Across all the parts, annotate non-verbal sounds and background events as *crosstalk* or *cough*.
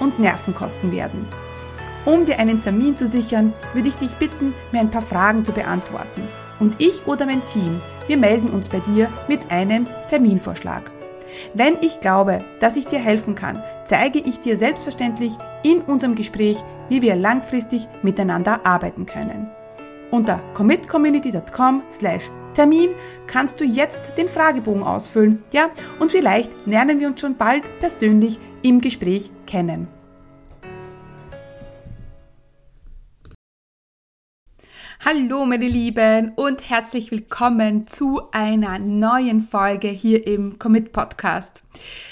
und Nerven kosten werden. Um dir einen Termin zu sichern, würde ich dich bitten, mir ein paar Fragen zu beantworten. Und ich oder mein Team, wir melden uns bei dir mit einem Terminvorschlag. Wenn ich glaube, dass ich dir helfen kann, zeige ich dir selbstverständlich in unserem Gespräch, wie wir langfristig miteinander arbeiten können. Unter commitcommunity.com slash Termin kannst du jetzt den Fragebogen ausfüllen, ja, und vielleicht lernen wir uns schon bald persönlich im Gespräch kennen. Hallo meine Lieben und herzlich willkommen zu einer neuen Folge hier im Commit Podcast.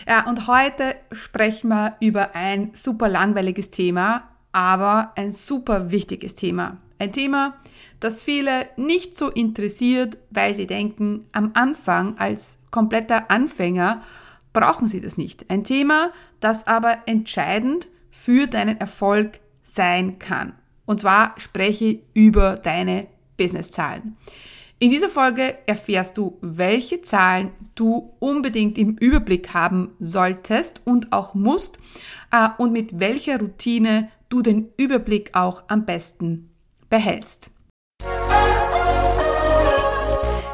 Ja, und heute sprechen wir über ein super langweiliges Thema, aber ein super wichtiges Thema. Ein Thema, das viele nicht so interessiert, weil sie denken, am Anfang als kompletter Anfänger brauchen sie das nicht. Ein Thema, das aber entscheidend für deinen Erfolg sein kann. Und zwar spreche über deine Businesszahlen. In dieser Folge erfährst du, welche Zahlen du unbedingt im Überblick haben solltest und auch musst äh, und mit welcher Routine du den Überblick auch am besten behältst.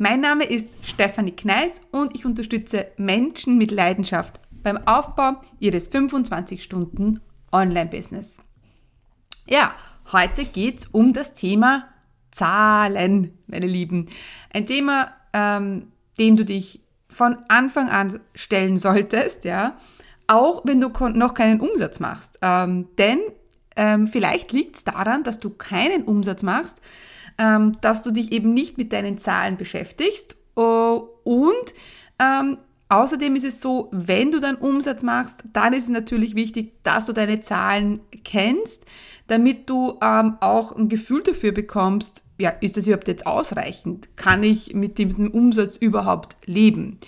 Mein Name ist Stefanie Kneis und ich unterstütze Menschen mit Leidenschaft beim Aufbau ihres 25 Stunden Online-Business. Ja, heute geht es um das Thema Zahlen, meine Lieben. Ein Thema, ähm, dem du dich von Anfang an stellen solltest, ja, auch wenn du noch keinen Umsatz machst. Ähm, denn ähm, vielleicht liegt es daran, dass du keinen Umsatz machst, ähm, dass du dich eben nicht mit deinen Zahlen beschäftigst. Uh, und ähm, außerdem ist es so, wenn du dann Umsatz machst, dann ist es natürlich wichtig, dass du deine Zahlen kennst, damit du ähm, auch ein Gefühl dafür bekommst, ja, ist das überhaupt jetzt ausreichend? Kann ich mit diesem Umsatz überhaupt leben?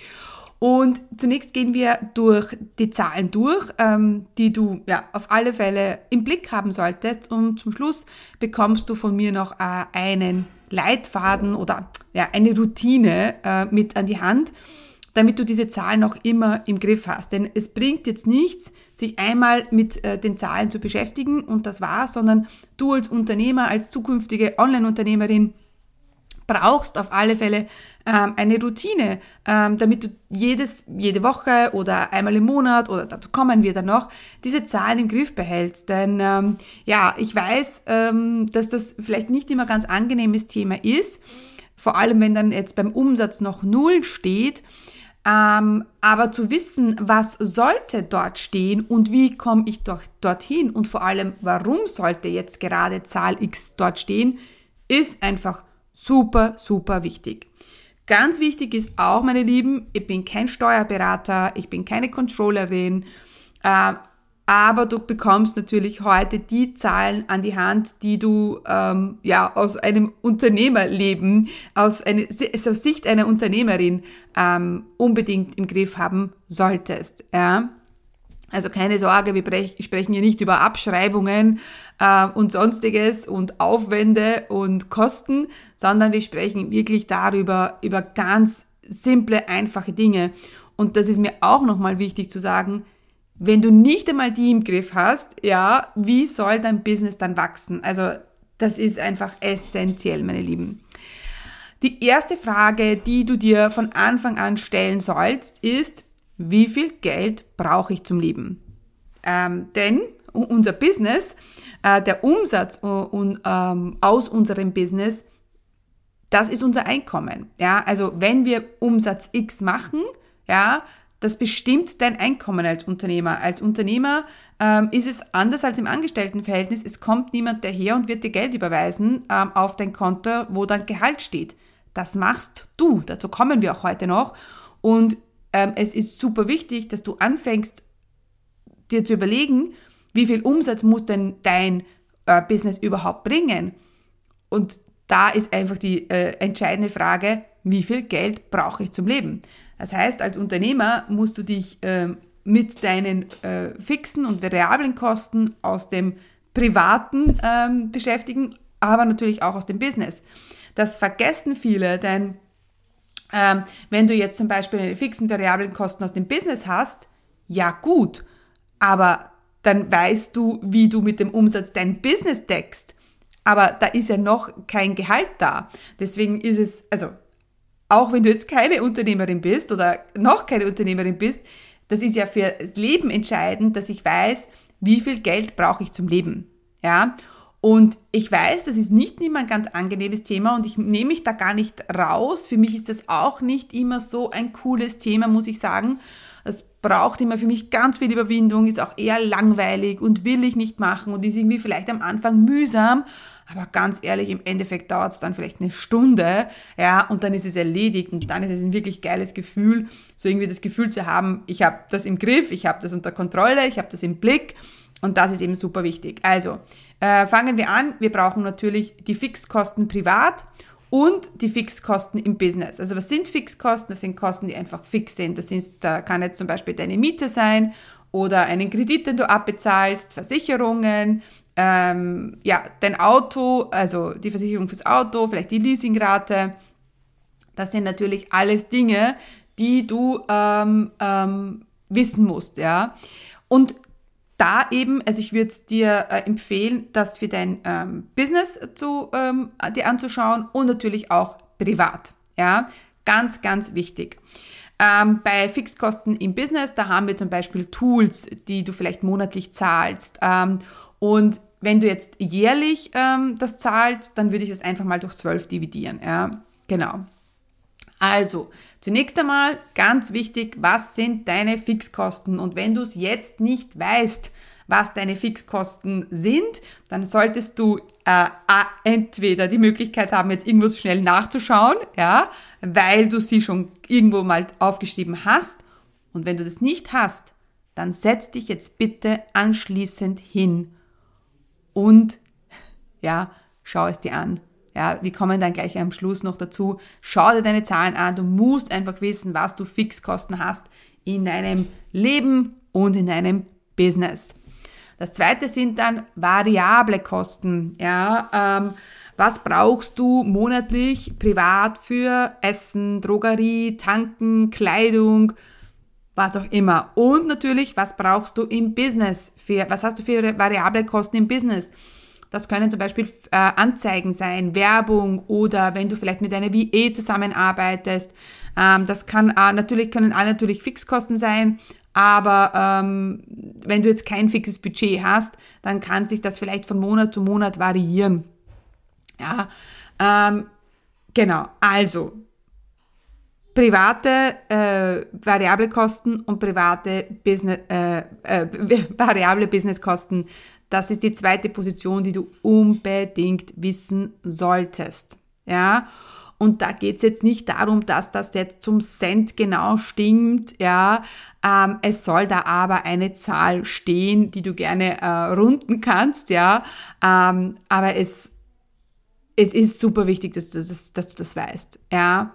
Und zunächst gehen wir durch die Zahlen durch, ähm, die du ja auf alle Fälle im Blick haben solltest. Und zum Schluss bekommst du von mir noch äh, einen Leitfaden oder ja, eine Routine äh, mit an die Hand, damit du diese Zahlen auch immer im Griff hast. Denn es bringt jetzt nichts, sich einmal mit äh, den Zahlen zu beschäftigen und das war's, sondern du als Unternehmer, als zukünftige Online-Unternehmerin brauchst auf alle Fälle ähm, eine Routine, ähm, damit du jedes, jede Woche oder einmal im Monat oder dazu kommen wir dann noch, diese Zahlen im Griff behältst. Denn ähm, ja, ich weiß, ähm, dass das vielleicht nicht immer ganz angenehmes Thema ist, vor allem wenn dann jetzt beim Umsatz noch Null steht. Ähm, aber zu wissen, was sollte dort stehen und wie komme ich dort, dorthin und vor allem, warum sollte jetzt gerade Zahl X dort stehen, ist einfach Super, super wichtig. Ganz wichtig ist auch, meine Lieben, ich bin kein Steuerberater, ich bin keine Controllerin, äh, aber du bekommst natürlich heute die Zahlen an die Hand, die du ähm, ja aus einem Unternehmerleben, aus, eine, aus Sicht einer Unternehmerin ähm, unbedingt im Griff haben solltest. Ja? Also keine Sorge, wir sprechen hier nicht über Abschreibungen äh, und sonstiges und Aufwände und Kosten, sondern wir sprechen wirklich darüber, über ganz simple, einfache Dinge. Und das ist mir auch nochmal wichtig zu sagen, wenn du nicht einmal die im Griff hast, ja, wie soll dein Business dann wachsen? Also das ist einfach essentiell, meine Lieben. Die erste Frage, die du dir von Anfang an stellen sollst, ist, wie viel Geld brauche ich zum Leben? Ähm, denn, unser Business, äh, der Umsatz und, ähm, aus unserem Business, das ist unser Einkommen. Ja, also wenn wir Umsatz X machen, ja, das bestimmt dein Einkommen als Unternehmer. Als Unternehmer ähm, ist es anders als im Angestelltenverhältnis. Es kommt niemand daher und wird dir Geld überweisen ähm, auf dein Konto, wo dann Gehalt steht. Das machst du. Dazu kommen wir auch heute noch. Und ähm, es ist super wichtig, dass du anfängst, dir zu überlegen, wie viel Umsatz muss denn dein äh, Business überhaupt bringen? Und da ist einfach die äh, entscheidende Frage, wie viel Geld brauche ich zum Leben? Das heißt, als Unternehmer musst du dich äh, mit deinen äh, fixen und variablen Kosten aus dem Privaten ähm, beschäftigen, aber natürlich auch aus dem Business. Das vergessen viele, denn ähm, wenn du jetzt zum Beispiel eine fixen variablen Kosten aus dem Business hast, ja gut, aber dann weißt du, wie du mit dem Umsatz dein Business deckst. Aber da ist ja noch kein Gehalt da. Deswegen ist es, also auch wenn du jetzt keine Unternehmerin bist oder noch keine Unternehmerin bist, das ist ja für das Leben entscheidend, dass ich weiß, wie viel Geld brauche ich zum Leben. Ja? Und ich weiß, das ist nicht immer ein ganz angenehmes Thema und ich nehme mich da gar nicht raus. Für mich ist das auch nicht immer so ein cooles Thema, muss ich sagen. Es braucht immer für mich ganz viel Überwindung, ist auch eher langweilig und will ich nicht machen und ist irgendwie vielleicht am Anfang mühsam. Aber ganz ehrlich, im Endeffekt dauert es dann vielleicht eine Stunde, ja, und dann ist es erledigt und dann ist es ein wirklich geiles Gefühl, so irgendwie das Gefühl zu haben, ich habe das im Griff, ich habe das unter Kontrolle, ich habe das im Blick und das ist eben super wichtig. Also, äh, fangen wir an. Wir brauchen natürlich die Fixkosten privat und die Fixkosten im Business. Also was sind Fixkosten? Das sind Kosten, die einfach fix sind. Das ist, da kann jetzt zum Beispiel deine Miete sein oder einen Kredit, den du abbezahlst, Versicherungen, ähm, ja, dein Auto, also die Versicherung fürs Auto, vielleicht die Leasingrate. Das sind natürlich alles Dinge, die du ähm, ähm, wissen musst, ja. Und da eben, also ich würde dir äh, empfehlen, das für dein ähm, Business zu, ähm, dir anzuschauen und natürlich auch privat, ja. Ganz, ganz wichtig. Ähm, bei Fixkosten im Business, da haben wir zum Beispiel Tools, die du vielleicht monatlich zahlst. Ähm, und wenn du jetzt jährlich ähm, das zahlst, dann würde ich das einfach mal durch 12 dividieren. Ja, genau. Also, zunächst einmal ganz wichtig, was sind deine Fixkosten? Und wenn du es jetzt nicht weißt, was deine Fixkosten sind, dann solltest du äh, entweder die Möglichkeit haben, jetzt irgendwo schnell nachzuschauen, ja, weil du sie schon irgendwo mal aufgeschrieben hast. Und wenn du das nicht hast, dann setz dich jetzt bitte anschließend hin und ja, schau es dir an. Ja, wir kommen dann gleich am Schluss noch dazu. Schau dir deine Zahlen an. Du musst einfach wissen, was du Fixkosten hast in deinem Leben und in deinem Business. Das zweite sind dann variable Kosten. Ja, ähm, was brauchst du monatlich privat für Essen, Drogerie, Tanken, Kleidung, was auch immer. Und natürlich, was brauchst du im Business? Für, was hast du für variable Kosten im Business? Das können zum Beispiel äh, Anzeigen sein, Werbung oder wenn du vielleicht mit einer VE zusammenarbeitest. Ähm, das kann äh, natürlich können alle natürlich Fixkosten sein, aber ähm, wenn du jetzt kein fixes Budget hast, dann kann sich das vielleicht von Monat zu Monat variieren. Ja, ähm, genau. Also private äh, variable Kosten und private Business, äh, äh, *laughs* variable Businesskosten. Das ist die zweite Position, die du unbedingt wissen solltest. Ja. Und da geht's jetzt nicht darum, dass das jetzt zum Cent genau stimmt, ja. Ähm, es soll da aber eine Zahl stehen, die du gerne äh, runden kannst, ja. Ähm, aber es, es ist super wichtig, dass du das, dass du das weißt, ja.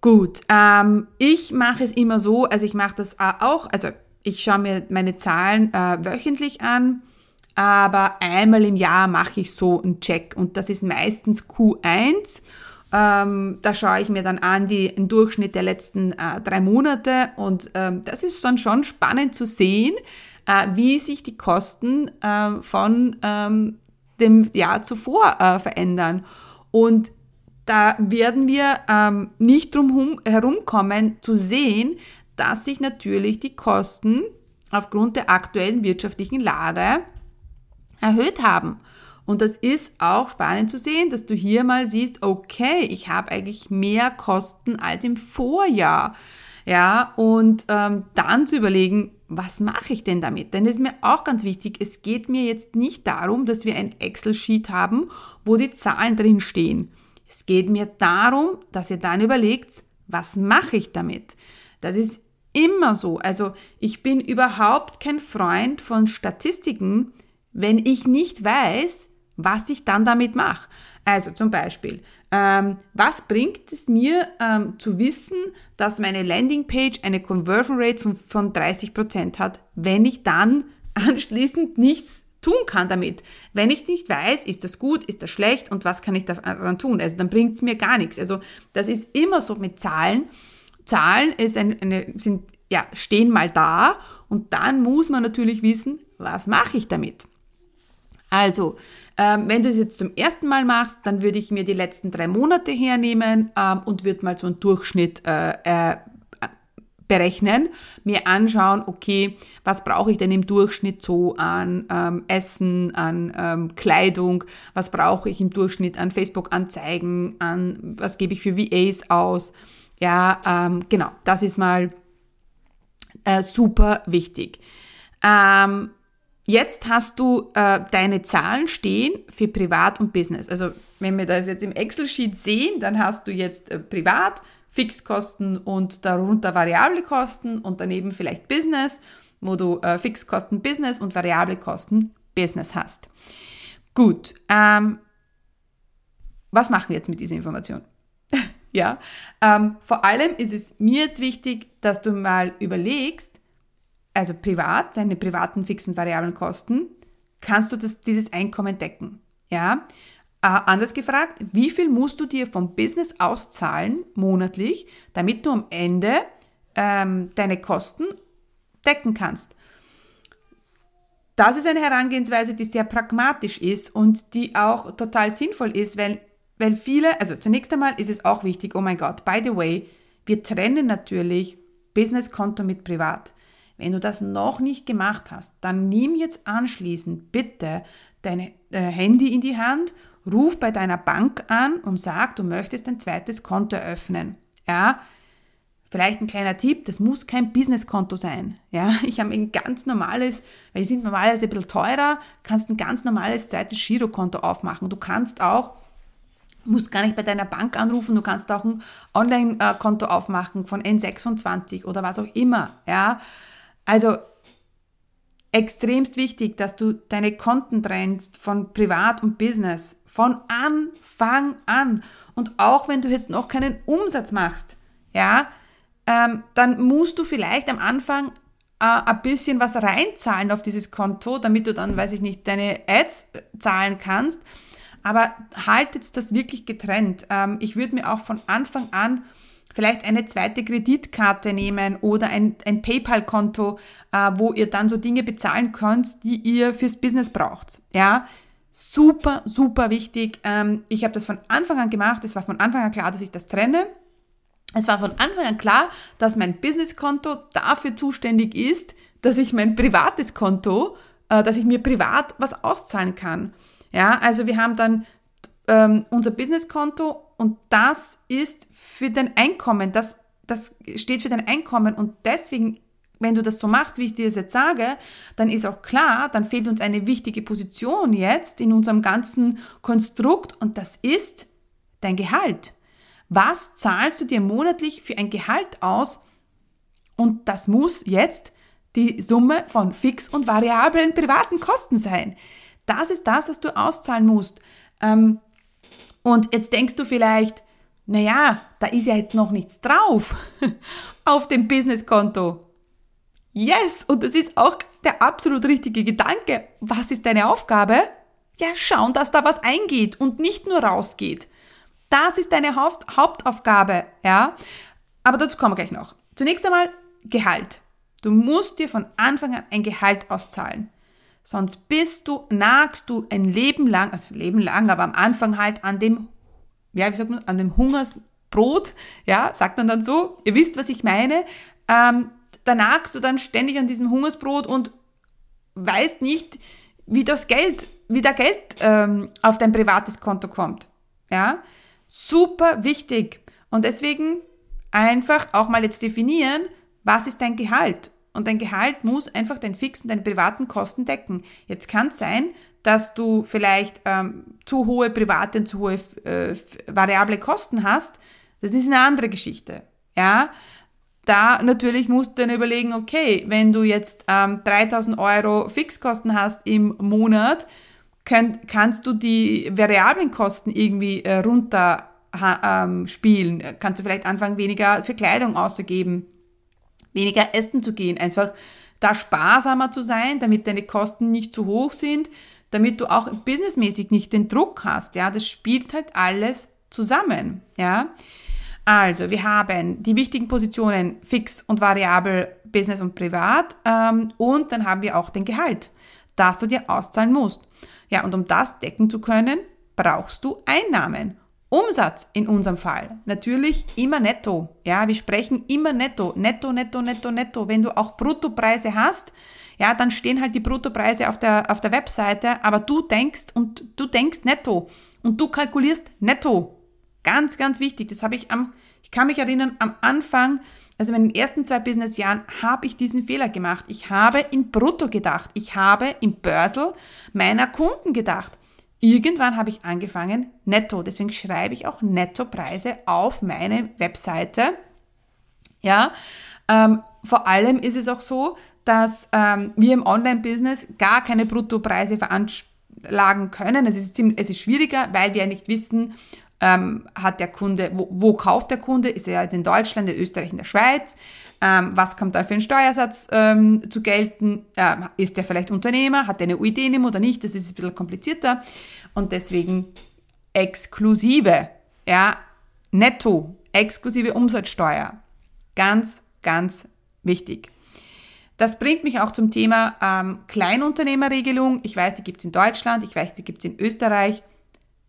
Gut, ähm, ich mache es immer so, also ich mache das auch, also ich schaue mir meine Zahlen äh, wöchentlich an, aber einmal im Jahr mache ich so einen Check und das ist meistens Q1. Ähm, da schaue ich mir dann an die, den Durchschnitt der letzten äh, drei Monate und ähm, das ist dann schon spannend zu sehen, äh, wie sich die Kosten äh, von ähm, dem Jahr zuvor äh, verändern. Und da werden wir ähm, nicht drum herumkommen zu sehen, dass sich natürlich die Kosten aufgrund der aktuellen wirtschaftlichen Lage erhöht haben. Und das ist auch spannend zu sehen, dass du hier mal siehst, okay, ich habe eigentlich mehr Kosten als im Vorjahr. Ja, und ähm, dann zu überlegen, was mache ich denn damit? Denn das ist mir auch ganz wichtig. Es geht mir jetzt nicht darum, dass wir ein Excel-Sheet haben, wo die Zahlen drin stehen. Es geht mir darum, dass ihr dann überlegt, was mache ich damit? Das ist immer so. Also ich bin überhaupt kein Freund von Statistiken, wenn ich nicht weiß, was ich dann damit mache. Also zum Beispiel, ähm, was bringt es mir ähm, zu wissen, dass meine Landingpage eine Conversion Rate von, von 30% hat, wenn ich dann *laughs* anschließend nichts tun kann damit. Wenn ich nicht weiß, ist das gut, ist das schlecht und was kann ich daran tun? Also dann bringt es mir gar nichts. Also das ist immer so mit Zahlen. Zahlen ist eine, eine, sind, ja, stehen mal da und dann muss man natürlich wissen, was mache ich damit. Also, ähm, wenn du es jetzt zum ersten Mal machst, dann würde ich mir die letzten drei Monate hernehmen ähm, und würde mal so einen Durchschnitt äh, äh, berechnen, mir anschauen, okay, was brauche ich denn im Durchschnitt so an ähm, Essen, an ähm, Kleidung, was brauche ich im Durchschnitt an Facebook-Anzeigen, an was gebe ich für VAs aus. Ja, ähm, genau, das ist mal äh, super wichtig. Ähm, Jetzt hast du äh, deine Zahlen stehen für Privat und Business. Also wenn wir das jetzt im Excel-Sheet sehen, dann hast du jetzt äh, Privat, Fixkosten und darunter variable Kosten und daneben vielleicht Business, wo du äh, Fixkosten Business und variable Kosten Business hast. Gut, ähm, was machen wir jetzt mit dieser Information? *laughs* ja, ähm, vor allem ist es mir jetzt wichtig, dass du mal überlegst, also privat, deine privaten fixen variablen Kosten, kannst du das, dieses Einkommen decken. Ja? Äh, anders gefragt, wie viel musst du dir vom Business auszahlen monatlich, damit du am Ende ähm, deine Kosten decken kannst? Das ist eine Herangehensweise, die sehr pragmatisch ist und die auch total sinnvoll ist, weil, weil viele, also zunächst einmal ist es auch wichtig, oh mein Gott, by the way, wir trennen natürlich Businesskonto mit Privat. Wenn du das noch nicht gemacht hast, dann nimm jetzt anschließend bitte dein äh, Handy in die Hand, ruf bei deiner Bank an und sag, du möchtest ein zweites Konto eröffnen. Ja, Vielleicht ein kleiner Tipp, das muss kein Businesskonto sein. Ja, *laughs* ich habe ein ganz normales, weil die sind normalerweise ein bisschen teurer, kannst ein ganz normales zweites Girokonto aufmachen. Du kannst auch, musst gar nicht bei deiner Bank anrufen, du kannst auch ein Online-Konto aufmachen von N26 oder was auch immer. Ja, also extremst wichtig, dass du deine Konten trennst von Privat und Business von Anfang an. Und auch wenn du jetzt noch keinen Umsatz machst, ja, ähm, dann musst du vielleicht am Anfang äh, ein bisschen was reinzahlen auf dieses Konto, damit du dann, weiß ich nicht, deine Ads zahlen kannst. Aber halt jetzt das wirklich getrennt. Ähm, ich würde mir auch von Anfang an vielleicht eine zweite Kreditkarte nehmen oder ein, ein PayPal-Konto, äh, wo ihr dann so Dinge bezahlen könnt, die ihr fürs Business braucht. Ja, super, super wichtig. Ähm, ich habe das von Anfang an gemacht. Es war von Anfang an klar, dass ich das trenne. Es war von Anfang an klar, dass mein Businesskonto dafür zuständig ist, dass ich mein privates Konto, äh, dass ich mir privat was auszahlen kann. Ja, also wir haben dann ähm, unser Businesskonto und das ist für dein Einkommen, das, das steht für dein Einkommen und deswegen, wenn du das so machst, wie ich dir das jetzt sage, dann ist auch klar, dann fehlt uns eine wichtige Position jetzt in unserem ganzen Konstrukt und das ist dein Gehalt. Was zahlst du dir monatlich für ein Gehalt aus? Und das muss jetzt die Summe von fix und variablen privaten Kosten sein. Das ist das, was du auszahlen musst. Ähm, und jetzt denkst du vielleicht, naja, da ist ja jetzt noch nichts drauf *laughs* auf dem Businesskonto. Yes, und das ist auch der absolut richtige Gedanke. Was ist deine Aufgabe? Ja, schauen, dass da was eingeht und nicht nur rausgeht. Das ist deine Haupt Hauptaufgabe, ja. Aber dazu kommen wir gleich noch. Zunächst einmal Gehalt. Du musst dir von Anfang an ein Gehalt auszahlen. Sonst bist du, nagst du ein Leben lang, also Leben lang, aber am Anfang halt an dem, ja, wie sagt man, an dem Hungersbrot, ja, sagt man dann so. Ihr wisst, was ich meine. Ähm, da nagst du dann ständig an diesem Hungersbrot und weißt nicht, wie das Geld, wie der Geld ähm, auf dein privates Konto kommt. Ja, super wichtig. Und deswegen einfach auch mal jetzt definieren, was ist dein Gehalt? Und dein Gehalt muss einfach deinen fixen, deine privaten Kosten decken. Jetzt kann es sein, dass du vielleicht ähm, zu hohe private und zu hohe äh, variable Kosten hast. Das ist eine andere Geschichte. Ja, da natürlich musst du dann überlegen, okay, wenn du jetzt ähm, 3000 Euro Fixkosten hast im Monat, könnt, kannst du die variablen Kosten irgendwie äh, runter ähm, spielen. Kannst du vielleicht anfangen, weniger für Kleidung auszugeben, weniger essen zu gehen, einfach da sparsamer zu sein, damit deine Kosten nicht zu hoch sind, damit du auch businessmäßig nicht den Druck hast. Ja, das spielt halt alles zusammen. Ja. Also, wir haben die wichtigen Positionen fix und variabel, Business und Privat. Ähm, und dann haben wir auch den Gehalt, das du dir auszahlen musst. Ja, und um das decken zu können, brauchst du Einnahmen. Umsatz in unserem Fall. Natürlich immer netto. Ja, wir sprechen immer netto. Netto, netto, netto, netto. Wenn du auch Bruttopreise hast, ja, dann stehen halt die Bruttopreise auf der, auf der Webseite, aber du denkst und du denkst netto und du kalkulierst netto. Ganz, ganz wichtig. Das habe ich am, ich kann mich erinnern, am Anfang, also in den ersten zwei Businessjahren, habe ich diesen Fehler gemacht. Ich habe in Brutto gedacht. Ich habe im Börsel meiner Kunden gedacht. Irgendwann habe ich angefangen netto. Deswegen schreibe ich auch Nettopreise auf meine Webseite. Ja, ähm, vor allem ist es auch so, dass ähm, wir im Online-Business gar keine Bruttopreise veranschlagen können. Es ist, es ist schwieriger, weil wir nicht wissen, ähm, hat der Kunde, wo, wo, kauft der Kunde? Ist er jetzt in Deutschland, in Österreich, in der Schweiz? Ähm, was kommt da für einen Steuersatz ähm, zu gelten? Ähm, ist der vielleicht Unternehmer? Hat er eine UID-Nummer oder nicht? Das ist ein bisschen komplizierter. Und deswegen exklusive, ja, netto, exklusive Umsatzsteuer. Ganz, ganz wichtig. Das bringt mich auch zum Thema ähm, Kleinunternehmerregelung. Ich weiß, die gibt es in Deutschland, ich weiß, die gibt es in Österreich.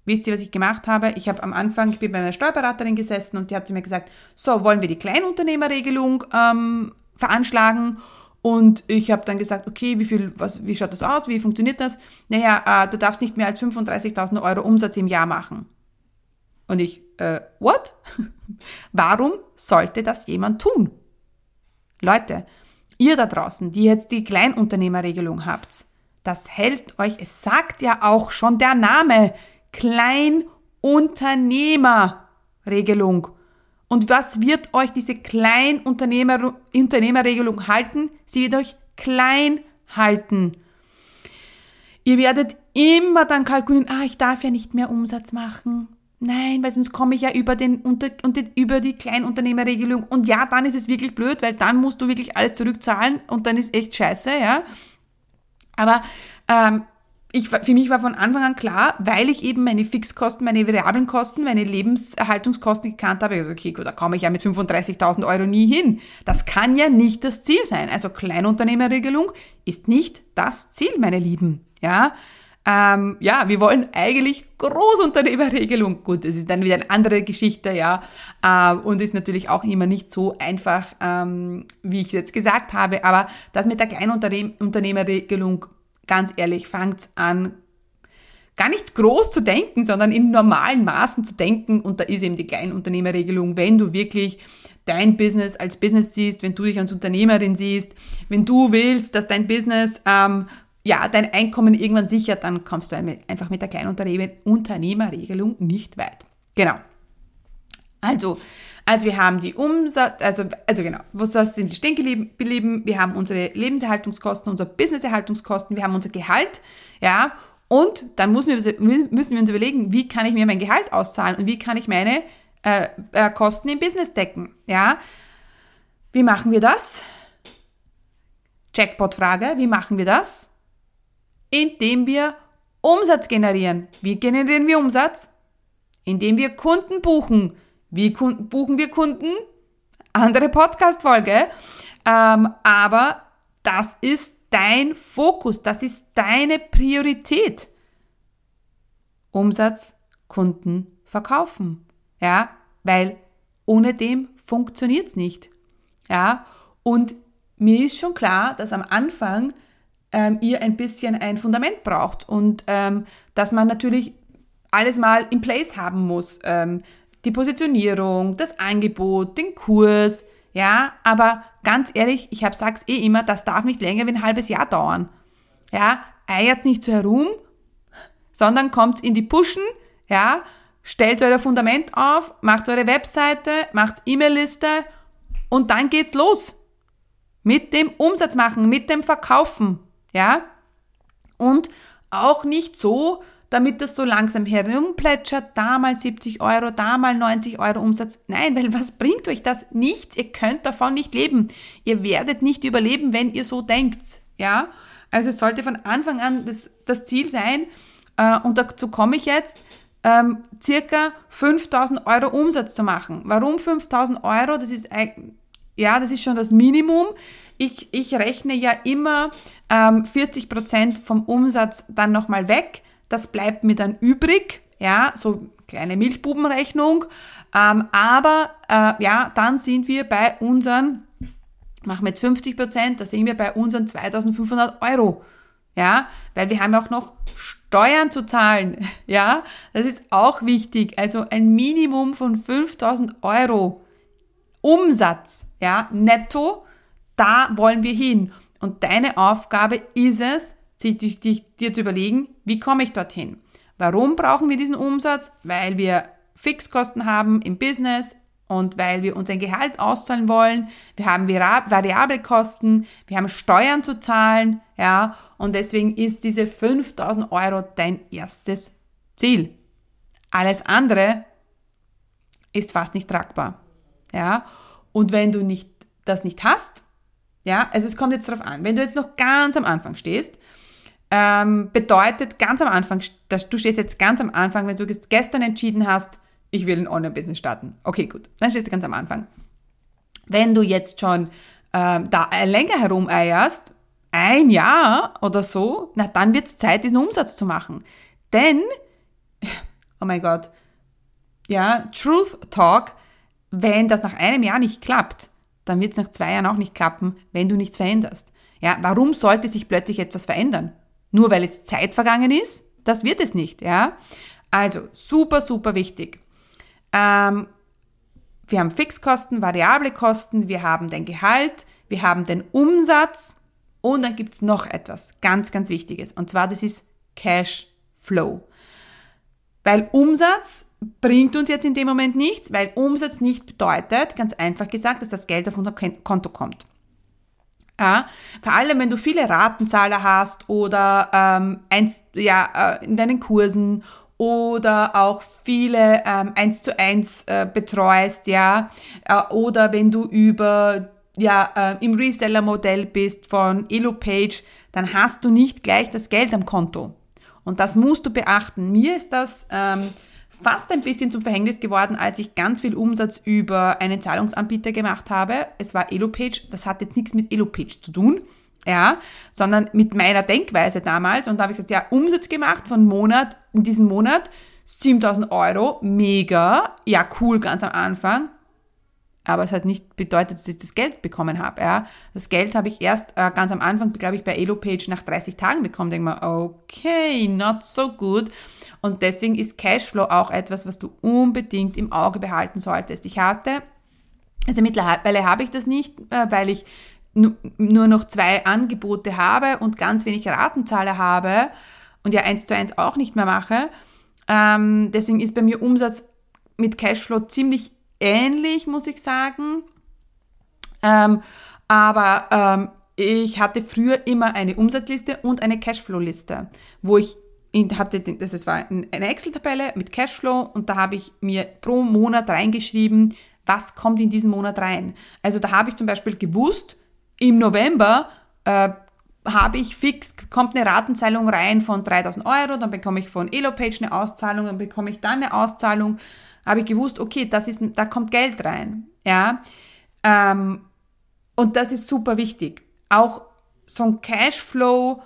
Wisst ihr, was ich gemacht habe? Ich habe am Anfang, ich bin bei einer Steuerberaterin gesessen und die hat zu mir gesagt, so, wollen wir die Kleinunternehmerregelung ähm, veranschlagen? Und ich habe dann gesagt, okay, wie viel, was, wie schaut das aus? Wie funktioniert das? Naja, äh, du darfst nicht mehr als 35.000 Euro Umsatz im Jahr machen. Und ich, äh, what? *laughs* Warum sollte das jemand tun? Leute, ihr da draußen, die jetzt die Kleinunternehmerregelung habt, das hält euch, es sagt ja auch schon der Name, Kleinunternehmerregelung. Und was wird euch diese Kleinunternehmerregelung halten? Sie wird euch klein halten. Ihr werdet immer dann kalkulieren, ah, ich darf ja nicht mehr Umsatz machen. Nein, weil sonst komme ich ja über, den, unter, über die Kleinunternehmerregelung. Und ja, dann ist es wirklich blöd, weil dann musst du wirklich alles zurückzahlen und dann ist echt scheiße, ja. Aber ähm, ich, für mich war von Anfang an klar, weil ich eben meine Fixkosten, meine variablen Kosten, meine Lebenserhaltungskosten gekannt habe, also okay, gut, da komme ich ja mit 35.000 Euro nie hin. Das kann ja nicht das Ziel sein. Also Kleinunternehmerregelung ist nicht das Ziel, meine Lieben. Ja, ähm, ja, wir wollen eigentlich Großunternehmerregelung. Gut, das ist dann wieder eine andere Geschichte, ja, äh, und ist natürlich auch immer nicht so einfach, ähm, wie ich jetzt gesagt habe. Aber das mit der Kleinunternehmerregelung ganz ehrlich, fangt an, gar nicht groß zu denken, sondern in normalen Maßen zu denken. Und da ist eben die Kleinunternehmerregelung, wenn du wirklich dein Business als Business siehst, wenn du dich als Unternehmerin siehst, wenn du willst, dass dein Business ähm, ja dein Einkommen irgendwann sichert, dann kommst du einfach mit der Kleinunternehmerregelung nicht weit. Genau. Also also wir haben die Umsatz, also, also genau, was das sind wir stehen geblieben? Wir haben unsere Lebenserhaltungskosten, unsere Businesserhaltungskosten, wir haben unser Gehalt, ja, und dann müssen wir, müssen wir uns überlegen, wie kann ich mir mein Gehalt auszahlen und wie kann ich meine äh, äh, Kosten im Business decken, ja. Wie machen wir das? Jackpot-Frage, wie machen wir das? Indem wir Umsatz generieren. Wie generieren wir Umsatz? Indem wir Kunden buchen. Wie buchen wir Kunden? Andere Podcast-Folge. Ähm, aber das ist dein Fokus, das ist deine Priorität. Umsatz, Kunden, verkaufen. Ja, weil ohne dem funktioniert's nicht. Ja, und mir ist schon klar, dass am Anfang ähm, ihr ein bisschen ein Fundament braucht und ähm, dass man natürlich alles mal in place haben muss. Ähm, die Positionierung, das Angebot, den Kurs, ja, aber ganz ehrlich, ich hab, sag's eh immer, das darf nicht länger wie ein halbes Jahr dauern. Ja, eiert nicht so herum, sondern kommt in die Pushen, ja, stellt euer Fundament auf, macht eure Webseite, macht E-Mail-Liste und dann geht's los. Mit dem Umsatz machen, mit dem Verkaufen, ja. Und auch nicht so, damit das so langsam herumplätschert, da mal 70 Euro, da mal 90 Euro Umsatz. Nein, weil was bringt euch das? Nichts. Ihr könnt davon nicht leben. Ihr werdet nicht überleben, wenn ihr so denkt. Ja? Also es sollte von Anfang an das, das Ziel sein, äh, und dazu komme ich jetzt, ähm, circa 5000 Euro Umsatz zu machen. Warum 5000 Euro? Das ist, ja, das ist schon das Minimum. Ich, ich rechne ja immer ähm, 40 Prozent vom Umsatz dann nochmal weg das bleibt mir dann übrig, ja, so kleine Milchbubenrechnung. Ähm, aber äh, ja, dann sind wir bei unseren, machen wir jetzt 50 Prozent, da sind wir bei unseren 2500 Euro. Ja, weil wir haben auch noch Steuern zu zahlen. *laughs* Ja, das ist auch wichtig. Also ein Minimum von 5000 Euro Umsatz, ja, netto, da wollen wir hin. Und deine Aufgabe ist es, sich dir zu überlegen, wie komme ich dorthin? Warum brauchen wir diesen Umsatz? Weil wir Fixkosten haben im Business und weil wir uns ein Gehalt auszahlen wollen. Wir haben variable Kosten, wir haben Steuern zu zahlen, ja, und deswegen ist diese 5000 Euro dein erstes Ziel. Alles andere ist fast nicht tragbar, ja. Und wenn du nicht, das nicht hast, ja, also es kommt jetzt darauf an, wenn du jetzt noch ganz am Anfang stehst ähm, bedeutet ganz am Anfang, dass du stehst jetzt ganz am Anfang, wenn du gestern entschieden hast, ich will ein Online-Business starten. Okay, gut, dann stehst du ganz am Anfang. Wenn du jetzt schon ähm, da länger herumeierst, ein Jahr oder so, na dann wird es Zeit, diesen Umsatz zu machen. Denn, *laughs* oh mein Gott, ja, Truth Talk, wenn das nach einem Jahr nicht klappt, dann wird es nach zwei Jahren auch nicht klappen, wenn du nichts veränderst. Ja, warum sollte sich plötzlich etwas verändern? Nur weil jetzt Zeit vergangen ist, das wird es nicht, ja. Also, super, super wichtig. Ähm, wir haben Fixkosten, variable Kosten, wir haben den Gehalt, wir haben den Umsatz und dann gibt es noch etwas ganz, ganz Wichtiges. Und zwar, das ist Cash Flow. Weil Umsatz bringt uns jetzt in dem Moment nichts, weil Umsatz nicht bedeutet, ganz einfach gesagt, dass das Geld auf unser Konto kommt. Ja, vor allem, wenn du viele Ratenzahler hast oder ähm, eins, ja, äh, in deinen Kursen oder auch viele ähm, eins zu eins äh, betreust, ja, äh, oder wenn du über ja äh, im Reseller-Modell bist von EloPage, dann hast du nicht gleich das Geld am Konto. Und das musst du beachten. Mir ist das ähm, fast ein bisschen zum Verhängnis geworden, als ich ganz viel Umsatz über einen Zahlungsanbieter gemacht habe. Es war EloPage, das hat jetzt nichts mit EloPage zu tun, ja, sondern mit meiner Denkweise damals. Und da habe ich gesagt, ja, Umsatz gemacht von Monat, in diesem Monat, 7000 Euro, mega, ja, cool, ganz am Anfang. Aber es hat nicht bedeutet, dass ich das Geld bekommen habe. Ja. Das Geld habe ich erst äh, ganz am Anfang, glaube ich, bei EloPage nach 30 Tagen bekommen. Denke mal, okay, not so good. Und deswegen ist Cashflow auch etwas, was du unbedingt im Auge behalten solltest. Ich hatte, also mittlerweile habe ich das nicht, äh, weil ich nur noch zwei Angebote habe und ganz wenig Ratenzahler habe und ja eins zu eins auch nicht mehr mache. Ähm, deswegen ist bei mir Umsatz mit Cashflow ziemlich ähnlich, muss ich sagen. Ähm, aber ähm, ich hatte früher immer eine Umsatzliste und eine Cashflow-Liste, wo ich hatte, das war eine Excel-Tabelle mit Cashflow und da habe ich mir pro Monat reingeschrieben, was kommt in diesen Monat rein. Also da habe ich zum Beispiel gewusst, im November äh, habe ich fix, kommt eine Ratenzahlung rein von 3000 Euro, dann bekomme ich von Elopage eine Auszahlung, dann bekomme ich dann eine Auszahlung, habe ich gewusst, okay, das ist, da kommt Geld rein, ja. Ähm, und das ist super wichtig. Auch so ein Cashflow,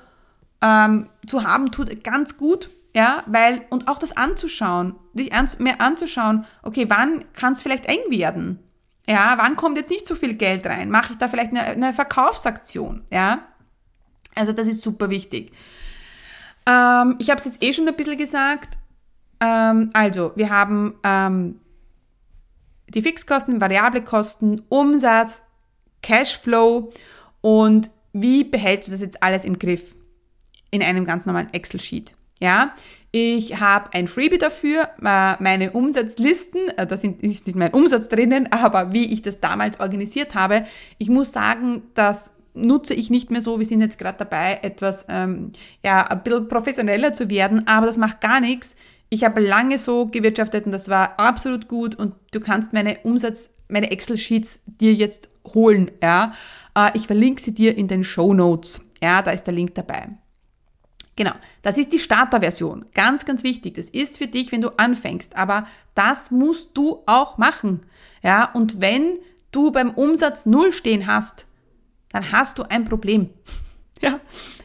ähm, zu haben, tut ganz gut, ja, weil, und auch das anzuschauen, dich an, mehr anzuschauen, okay, wann kann es vielleicht eng werden? Ja, wann kommt jetzt nicht so viel Geld rein? Mache ich da vielleicht eine, eine Verkaufsaktion? Ja, also das ist super wichtig. Ähm, ich habe es jetzt eh schon ein bisschen gesagt. Ähm, also, wir haben ähm, die Fixkosten, variable Kosten, Umsatz, Cashflow und wie behältst du das jetzt alles im Griff in einem ganz normalen Excel-Sheet? Ja, ich habe ein Freebie dafür, äh, meine Umsatzlisten, äh, da ist nicht mein Umsatz drinnen, *laughs* aber wie ich das damals organisiert habe. Ich muss sagen, das nutze ich nicht mehr so. Wir sind jetzt gerade dabei, etwas, ähm, ja, ein bisschen professioneller zu werden, aber das macht gar nichts. Ich habe lange so gewirtschaftet und das war absolut gut und du kannst meine Umsatz, meine Excel-Sheets dir jetzt holen, ja. Äh, ich verlinke sie dir in den Show Notes. Ja, da ist der Link dabei. Genau, das ist die Starterversion. Ganz, ganz wichtig. Das ist für dich, wenn du anfängst. Aber das musst du auch machen. Ja, und wenn du beim Umsatz null stehen hast, dann hast du ein Problem. *laughs* Ja,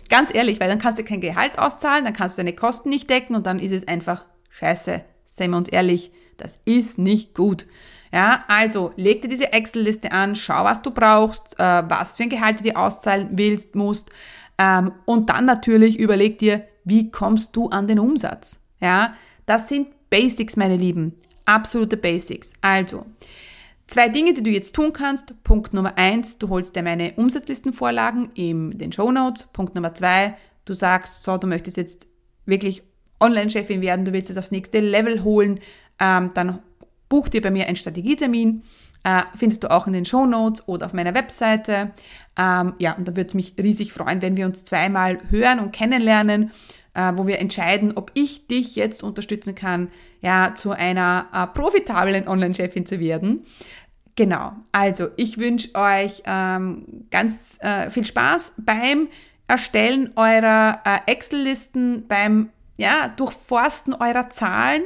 ganz ehrlich, weil dann kannst du kein Gehalt auszahlen, dann kannst du deine Kosten nicht decken und dann ist es einfach scheiße. Seien wir uns ehrlich, das ist nicht gut. Ja, also leg dir diese Excel-Liste an, schau, was du brauchst, äh, was für ein Gehalt du dir auszahlen willst, musst. Ähm, und dann natürlich überleg dir, wie kommst du an den Umsatz? Ja, das sind Basics, meine Lieben. Absolute Basics. Also, zwei Dinge, die du jetzt tun kannst. Punkt Nummer eins, du holst dir meine Umsatzlistenvorlagen in den Show Notes. Punkt Nummer zwei, du sagst, so, du möchtest jetzt wirklich Online-Chefin werden, du willst es aufs nächste Level holen, ähm, dann buch dir bei mir einen Strategietermin. Äh, findest du auch in den Show Notes oder auf meiner Webseite. Ähm, ja, und da würde es mich riesig freuen, wenn wir uns zweimal hören und kennenlernen, äh, wo wir entscheiden, ob ich dich jetzt unterstützen kann, ja, zu einer äh, profitablen Online-Chefin zu werden. Genau, also ich wünsche euch ähm, ganz äh, viel Spaß beim Erstellen eurer äh, Excel-Listen, beim ja, Durchforsten eurer Zahlen.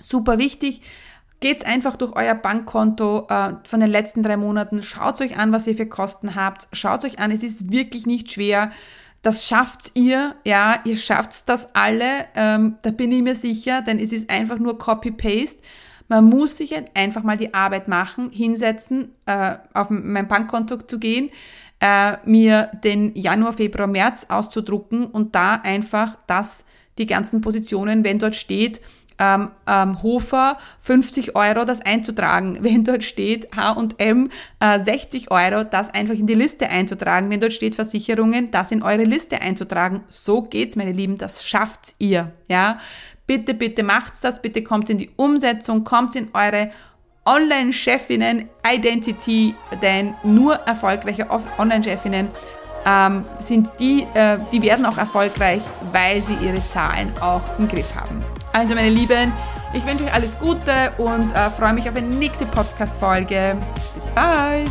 Super wichtig. Geht's einfach durch euer Bankkonto äh, von den letzten drei Monaten. Schaut euch an, was ihr für Kosten habt. Schaut euch an, es ist wirklich nicht schwer. Das schafft ihr, ja, ihr schafft das alle, ähm, da bin ich mir sicher, denn es ist einfach nur Copy-Paste. Man muss sich einfach mal die Arbeit machen, hinsetzen, äh, auf mein Bankkonto zu gehen, äh, mir den Januar, Februar, März auszudrucken und da einfach das, die ganzen Positionen, wenn dort steht, ähm, ähm, Hofer 50 Euro, das einzutragen. *laughs* Wenn dort steht H&M äh, 60 Euro, das einfach in die Liste einzutragen. Wenn dort steht Versicherungen, das in eure Liste einzutragen. So geht's, meine Lieben, das schafft ihr. Ja, bitte, bitte macht's das, bitte kommt in die Umsetzung, kommt in eure Online-Chefinnen-Identity, denn nur erfolgreiche Online-Chefinnen ähm, sind die, äh, die werden auch erfolgreich, weil sie ihre Zahlen auch im Griff haben. Also meine Lieben, ich wünsche euch alles Gute und äh, freue mich auf eine nächste Podcast-Folge. Bis bald!